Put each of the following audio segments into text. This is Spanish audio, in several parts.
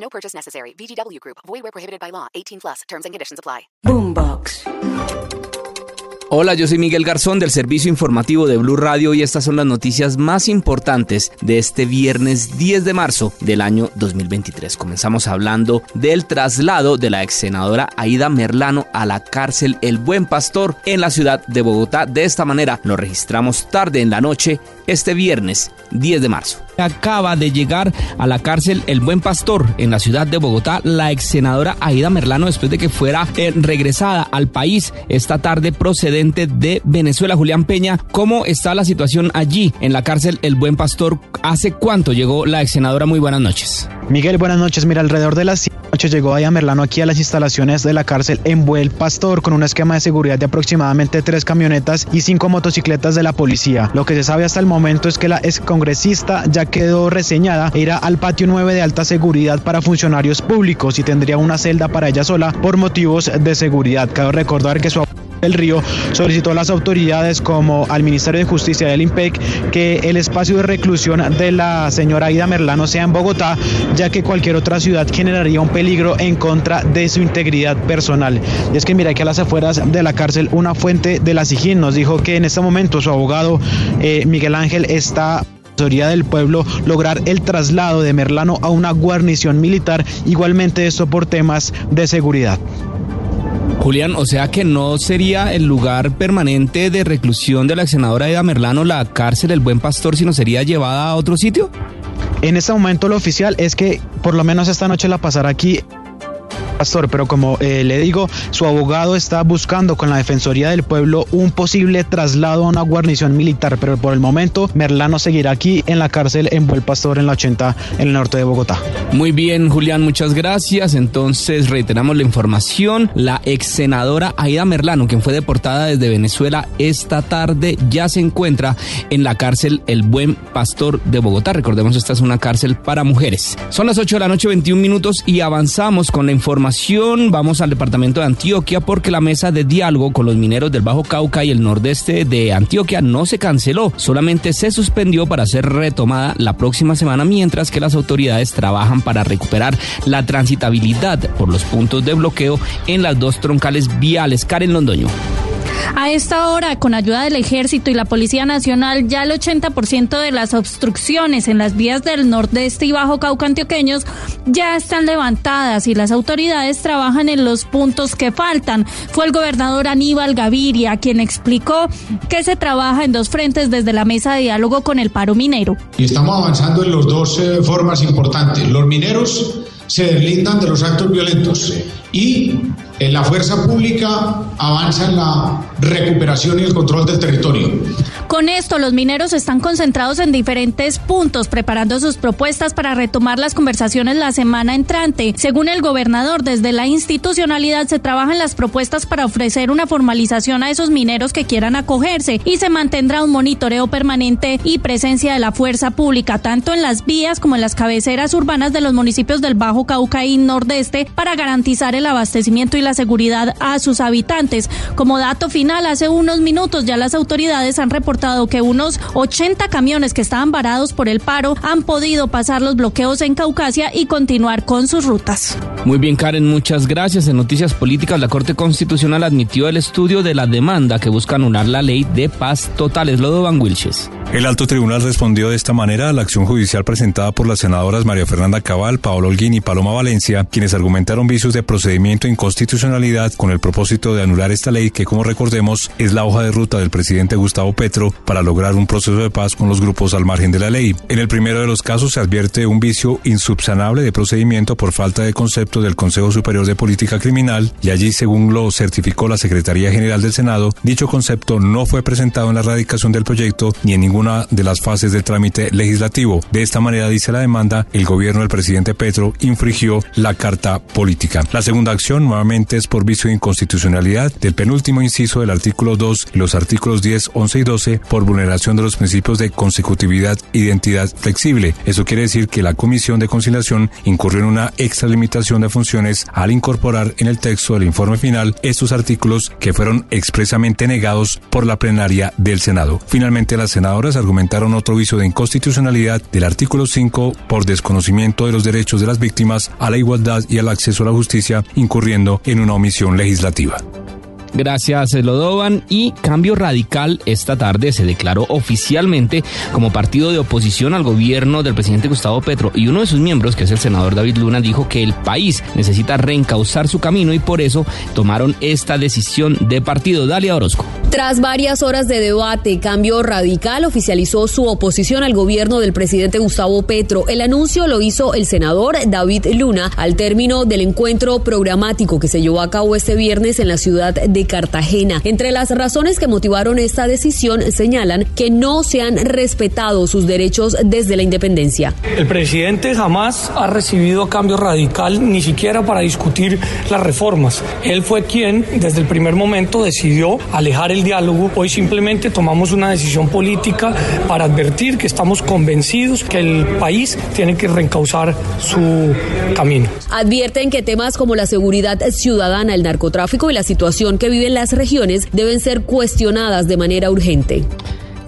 No purchase necessary. VGW Group. Void where prohibited by law. 18 plus. Terms and conditions apply. Boombox. Hola, yo soy Miguel Garzón del Servicio Informativo de Blue Radio y estas son las noticias más importantes de este viernes 10 de marzo del año 2023. Comenzamos hablando del traslado de la ex senadora Aida Merlano a la cárcel El Buen Pastor en la ciudad de Bogotá. De esta manera lo registramos tarde en la noche este viernes 10 de marzo. Acaba de llegar a la cárcel El Buen Pastor en la ciudad de Bogotá la ex senadora Aida Merlano después de que fuera eh, regresada al país esta tarde procedente de Venezuela, Julián Peña. ¿Cómo está la situación allí en la cárcel El Buen Pastor? ¿Hace cuánto llegó la ex senadora? Muy buenas noches. Miguel, buenas noches. Mira, alrededor de las noche llegó Aya Merlano aquí a las instalaciones de la cárcel en Buen Pastor con un esquema de seguridad de aproximadamente tres camionetas y cinco motocicletas de la policía. Lo que se sabe hasta el momento es que la excongresista ya quedó reseñada e irá al patio 9 de alta seguridad para funcionarios públicos y tendría una celda para ella sola por motivos de seguridad. Cabe recordar que su el Río solicitó a las autoridades como al Ministerio de Justicia del IMPEC que el espacio de reclusión de la señora Aida Merlano sea en Bogotá, ya que cualquier otra ciudad generaría un peligro en contra de su integridad personal. Y es que mira que a las afueras de la cárcel una fuente de la SIGIN nos dijo que en este momento su abogado eh, Miguel Ángel está del pueblo lograr el traslado de Merlano a una guarnición militar, igualmente esto por temas de seguridad. Julián, o sea que no sería el lugar permanente de reclusión de la senadora Aida Merlano la cárcel El Buen Pastor, sino sería llevada a otro sitio? En este momento lo oficial es que por lo menos esta noche la pasará aquí Pastor, pero como eh, le digo, su abogado está buscando con la Defensoría del Pueblo un posible traslado a una guarnición militar, pero por el momento Merlano seguirá aquí en la cárcel en Buen Pastor en la 80 en el norte de Bogotá. Muy bien, Julián, muchas gracias. Entonces reiteramos la información. La ex senadora Aida Merlano, quien fue deportada desde Venezuela esta tarde, ya se encuentra en la cárcel El Buen Pastor de Bogotá. Recordemos, esta es una cárcel para mujeres. Son las 8 de la noche, 21 minutos y avanzamos con la información Vamos al departamento de Antioquia porque la mesa de diálogo con los mineros del Bajo Cauca y el nordeste de Antioquia no se canceló, solamente se suspendió para ser retomada la próxima semana mientras que las autoridades trabajan para recuperar la transitabilidad por los puntos de bloqueo en las dos troncales viales. Karen Londoño. A esta hora, con ayuda del Ejército y la Policía Nacional, ya el 80% de las obstrucciones en las vías del nordeste y bajo Cauca antioqueños ya están levantadas y las autoridades trabajan en los puntos que faltan. Fue el gobernador Aníbal Gaviria quien explicó que se trabaja en dos frentes desde la mesa de diálogo con el paro minero. Y estamos avanzando en las dos eh, formas importantes. Los mineros se deslindan de los actos violentos y la fuerza pública avanza en la recuperación y el control del territorio. Con esto, los mineros están concentrados en diferentes puntos, preparando sus propuestas para retomar las conversaciones la semana entrante. Según el gobernador, desde la institucionalidad se trabajan las propuestas para ofrecer una formalización a esos mineros que quieran acogerse y se mantendrá un monitoreo permanente y presencia de la fuerza pública, tanto en las vías como en las cabeceras urbanas de los municipios del Bajo Cauca y Nordeste, para garantizar el abastecimiento y la seguridad a sus habitantes. Como dato final, hace unos minutos ya las autoridades han reportado que unos 80 camiones que estaban varados por el paro han podido pasar los bloqueos en Caucasia y continuar con sus rutas. Muy bien, Karen, muchas gracias. En Noticias Políticas, la Corte Constitucional admitió el estudio de la demanda que busca anular la ley de paz total. Es Lodo Van Wilches. El alto tribunal respondió de esta manera a la acción judicial presentada por las senadoras María Fernanda Cabal, Paolo Holguín y Paloma Valencia, quienes argumentaron vicios de procedimiento e inconstitucionalidad con el propósito de anular esta ley que, como recordemos, es la hoja de ruta del presidente Gustavo Petro para lograr un proceso de paz con los grupos al margen de la ley. En el primero de los casos se advierte un vicio insubsanable de procedimiento por falta de concepto del Consejo Superior de Política Criminal y allí, según lo certificó la Secretaría General del Senado, dicho concepto no fue presentado en la radicación del proyecto ni en ninguna de las fases del trámite legislativo. De esta manera, dice la demanda, el gobierno del presidente Petro infringió la Carta Política. La segunda acción, nuevamente, es por vicio de inconstitucionalidad del penúltimo inciso del artículo 2 y los artículos 10, 11 y 12 por vulneración de los principios de consecutividad e identidad flexible. Eso quiere decir que la Comisión de Conciliación incurrió en una extralimitación de funciones al incorporar en el texto del informe final estos artículos que fueron expresamente negados por la plenaria del Senado. Finalmente, las senadoras argumentaron otro vicio de inconstitucionalidad del artículo 5 por desconocimiento de los derechos de las víctimas a la igualdad y al acceso a la justicia, incurriendo en una omisión legislativa. Gracias, Lodovan. Y Cambio Radical esta tarde se declaró oficialmente como partido de oposición al gobierno del presidente Gustavo Petro. Y uno de sus miembros, que es el senador David Luna, dijo que el país necesita reencauzar su camino y por eso tomaron esta decisión de partido. Dalia Orozco. Tras varias horas de debate, Cambio Radical oficializó su oposición al gobierno del presidente Gustavo Petro. El anuncio lo hizo el senador David Luna al término del encuentro programático que se llevó a cabo este viernes en la ciudad de Cartagena. Entre las razones que motivaron esta decisión señalan que no se han respetado sus derechos desde la independencia. El presidente jamás ha recibido cambio radical ni siquiera para discutir las reformas. Él fue quien desde el primer momento decidió alejar el diálogo. Hoy simplemente tomamos una decisión política para advertir que estamos convencidos que el país tiene que reencauzar su camino. Advierten que temas como la seguridad ciudadana, el narcotráfico y la situación viven las regiones deben ser cuestionadas de manera urgente.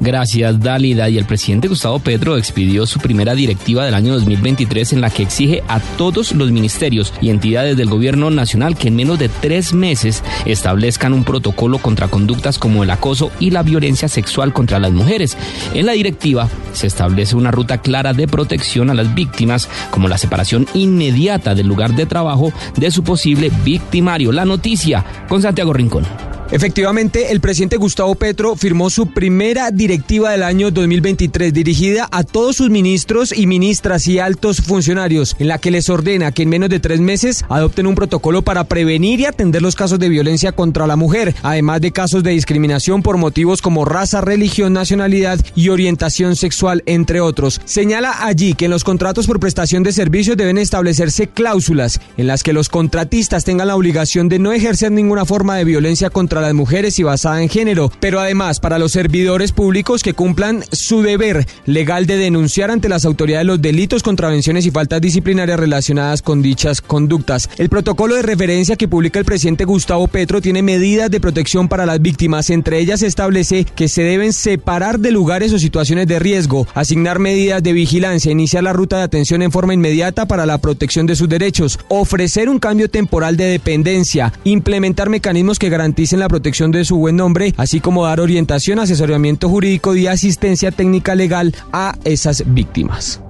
Gracias, Dálida. Y el presidente Gustavo Petro expidió su primera directiva del año 2023 en la que exige a todos los ministerios y entidades del gobierno nacional que en menos de tres meses establezcan un protocolo contra conductas como el acoso y la violencia sexual contra las mujeres. En la directiva se establece una ruta clara de protección a las víctimas, como la separación inmediata del lugar de trabajo de su posible victimario. La noticia con Santiago Rincón. Efectivamente, el presidente Gustavo Petro firmó su primera directiva del año 2023 dirigida a todos sus ministros y ministras y altos funcionarios, en la que les ordena que en menos de tres meses adopten un protocolo para prevenir y atender los casos de violencia contra la mujer, además de casos de discriminación por motivos como raza, religión, nacionalidad y orientación sexual, entre otros. Señala allí que en los contratos por prestación de servicios deben establecerse cláusulas en las que los contratistas tengan la obligación de no ejercer ninguna forma de violencia contra las mujeres y basada en género, pero además para los servidores públicos que cumplan su deber legal de denunciar ante las autoridades los delitos, contravenciones y faltas disciplinarias relacionadas con dichas conductas. El protocolo de referencia que publica el presidente Gustavo Petro tiene medidas de protección para las víctimas, entre ellas establece que se deben separar de lugares o situaciones de riesgo, asignar medidas de vigilancia, iniciar la ruta de atención en forma inmediata para la protección de sus derechos, ofrecer un cambio temporal de dependencia, implementar mecanismos que garanticen la protección de su buen nombre, así como dar orientación, asesoramiento jurídico y asistencia técnica legal a esas víctimas.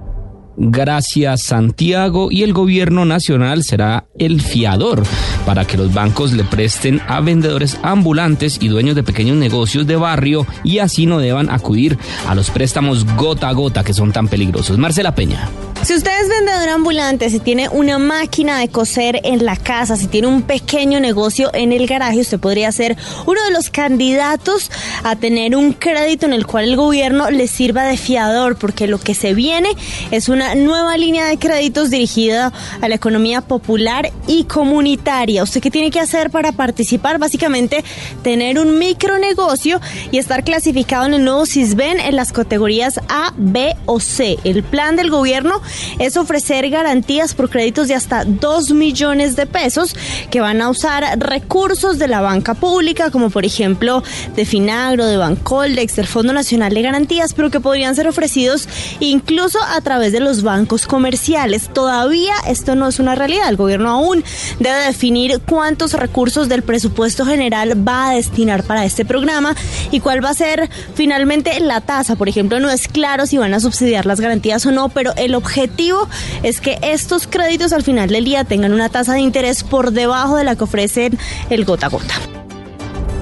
Gracias Santiago y el gobierno nacional será el fiador para que los bancos le presten a vendedores ambulantes y dueños de pequeños negocios de barrio y así no deban acudir a los préstamos gota a gota que son tan peligrosos. Marcela Peña. Si usted es vendedor ambulante, si tiene una máquina de coser en la casa, si tiene un pequeño negocio en el garaje, usted podría ser uno de los candidatos a tener un crédito en el cual el gobierno le sirva de fiador, porque lo que se viene es una nueva línea de créditos dirigida a la economía popular y comunitaria. ¿Usted qué tiene que hacer para participar? Básicamente, tener un micronegocio y estar clasificado en el nuevo CISBEN en las categorías A, B o C. El plan del gobierno es ofrecer garantías por créditos de hasta 2 millones de pesos que van a usar recursos de la banca pública, como por ejemplo de Finagro, de Bancoldex, del Fondo Nacional de Garantías, pero que podrían ser ofrecidos incluso a través de los bancos comerciales. Todavía esto no es una realidad. El gobierno aún debe definir cuántos recursos del presupuesto general va a destinar para este programa y cuál va a ser finalmente la tasa. Por ejemplo, no es claro si van a subsidiar las garantías o no, pero el objetivo objetivo es que estos créditos al final del día tengan una tasa de interés por debajo de la que ofrecen el gota a gota.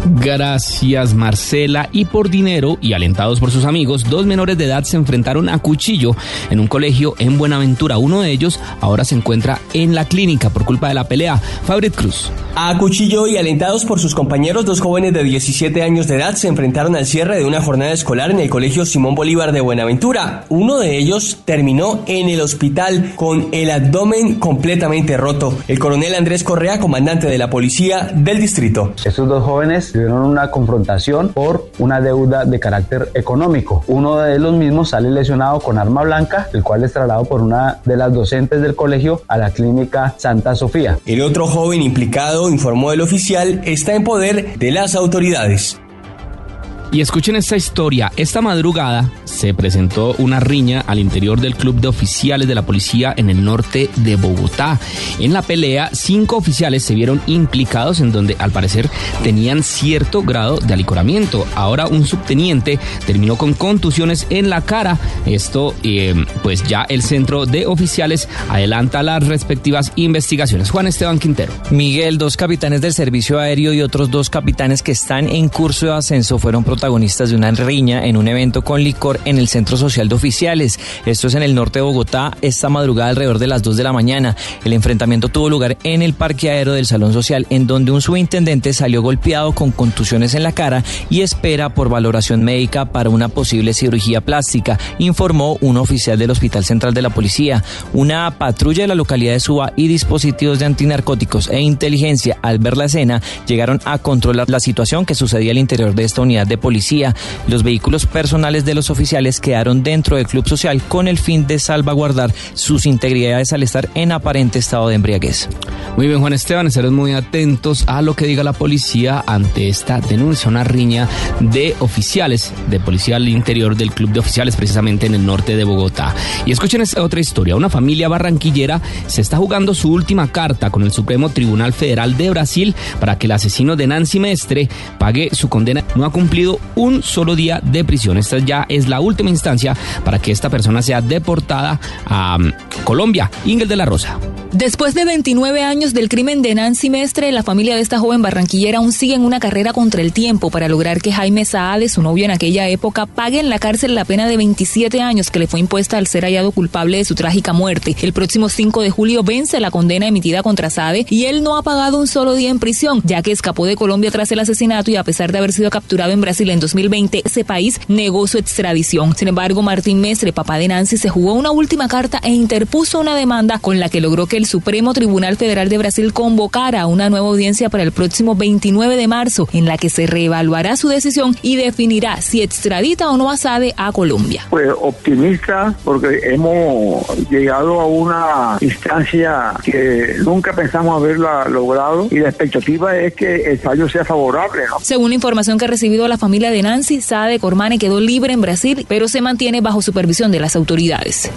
Gracias Marcela. Y por dinero y alentados por sus amigos, dos menores de edad se enfrentaron a cuchillo en un colegio en Buenaventura. Uno de ellos ahora se encuentra en la clínica por culpa de la pelea. Fabrit Cruz. A cuchillo y alentados por sus compañeros, dos jóvenes de 17 años de edad se enfrentaron al cierre de una jornada escolar en el colegio Simón Bolívar de Buenaventura. Uno de ellos terminó en el hospital con el abdomen completamente roto. El coronel Andrés Correa, comandante de la policía del distrito. Estos dos jóvenes tuvieron una confrontación por una deuda de carácter económico. Uno de los mismos sale lesionado con arma blanca, el cual es trasladado por una de las docentes del colegio a la clínica Santa Sofía. El otro joven implicado, informó el oficial, está en poder de las autoridades. Y escuchen esta historia. Esta madrugada se presentó una riña al interior del club de oficiales de la policía en el norte de Bogotá. En la pelea, cinco oficiales se vieron implicados en donde al parecer tenían cierto grado de alicoramiento. Ahora un subteniente terminó con contusiones en la cara. Esto, eh, pues ya el centro de oficiales adelanta las respectivas investigaciones. Juan Esteban Quintero. Miguel, dos capitanes del servicio aéreo y otros dos capitanes que están en curso de ascenso fueron protagonistas de una riña en un evento con licor en el Centro Social de Oficiales. Esto es en el norte de Bogotá, esta madrugada alrededor de las 2 de la mañana. El enfrentamiento tuvo lugar en el parque aéreo del Salón Social, en donde un subintendente salió golpeado con contusiones en la cara y espera por valoración médica para una posible cirugía plástica, informó un oficial del Hospital Central de la Policía. Una patrulla de la localidad de Suba y dispositivos de antinarcóticos e inteligencia al ver la escena llegaron a controlar la situación que sucedía al interior de esta unidad de policía policía. Los vehículos personales de los oficiales quedaron dentro del club social con el fin de salvaguardar sus integridades al estar en aparente estado de embriaguez. Muy bien, Juan Esteban, estaremos muy atentos a lo que diga la policía ante esta denuncia, una riña de oficiales de policía al interior del club de oficiales, precisamente en el norte de Bogotá. Y escuchen esta otra historia. Una familia barranquillera se está jugando su última carta con el Supremo Tribunal Federal de Brasil para que el asesino de Nancy Mestre pague su condena. No ha cumplido un solo día de prisión. Esta ya es la última instancia para que esta persona sea deportada a um, Colombia. Ingel de la Rosa. Después de 29 años del crimen de Nancy Mestre, la familia de esta joven barranquillera aún sigue en una carrera contra el tiempo para lograr que Jaime Saade, su novio en aquella época, pague en la cárcel la pena de 27 años que le fue impuesta al ser hallado culpable de su trágica muerte. El próximo 5 de julio vence la condena emitida contra Saade y él no ha pagado un solo día en prisión, ya que escapó de Colombia tras el asesinato y a pesar de haber sido capturado en Brasil en 2020, ese país negó su extradición. Sin embargo, Martín Mestre, papá de Nancy, se jugó una última carta e interpuso una demanda con la que logró que el Supremo Tribunal Federal de Brasil convocara una nueva audiencia para el próximo 29 de marzo, en la que se reevaluará su decisión y definirá si extradita o no a Sade a Colombia. Pues optimista porque hemos llegado a una instancia que nunca pensamos haberla logrado y la expectativa es que el fallo sea favorable. Según la información que ha recibido la familia de Nancy, Sade Cormane quedó libre en Brasil, pero se mantiene bajo supervisión de las autoridades.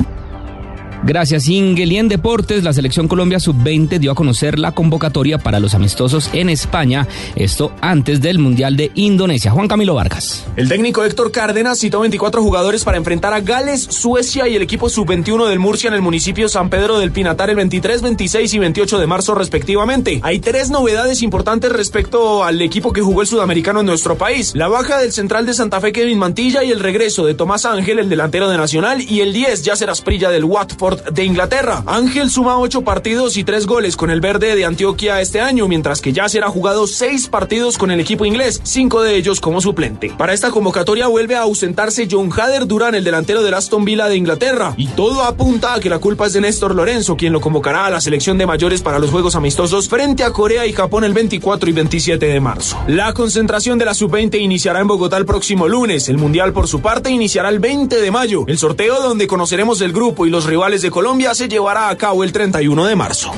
Gracias, Ingel. En deportes, la Selección Colombia Sub-20 dio a conocer la convocatoria para los amistosos en España, esto antes del Mundial de Indonesia. Juan Camilo Vargas. El técnico Héctor Cárdenas citó 24 jugadores para enfrentar a Gales, Suecia y el equipo Sub-21 del Murcia en el municipio San Pedro del Pinatar el 23, 26 y 28 de marzo respectivamente. Hay tres novedades importantes respecto al equipo que jugó el sudamericano en nuestro país. La baja del central de Santa Fe Kevin Mantilla y el regreso de Tomás Ángel, el delantero de Nacional, y el 10 ya será Asprilla del Watford de Inglaterra. Ángel suma ocho partidos y tres goles con el verde de Antioquia este año, mientras que ya será jugado seis partidos con el equipo inglés, cinco de ellos como suplente. Para esta convocatoria vuelve a ausentarse John Hader Durán, el delantero del Aston Villa de Inglaterra, y todo apunta a que la culpa es de Néstor Lorenzo, quien lo convocará a la selección de mayores para los Juegos Amistosos frente a Corea y Japón el 24 y 27 de marzo. La concentración de la sub-20 iniciará en Bogotá el próximo lunes. El Mundial, por su parte, iniciará el 20 de mayo. El sorteo donde conoceremos el grupo y los rivales de Colombia se llevará a cabo el 31 de marzo.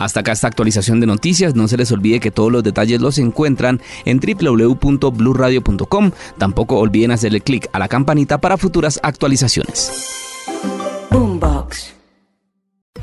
Hasta acá esta actualización de noticias. No se les olvide que todos los detalles los encuentran en www.bluradio.com. Tampoco olviden hacerle clic a la campanita para futuras actualizaciones.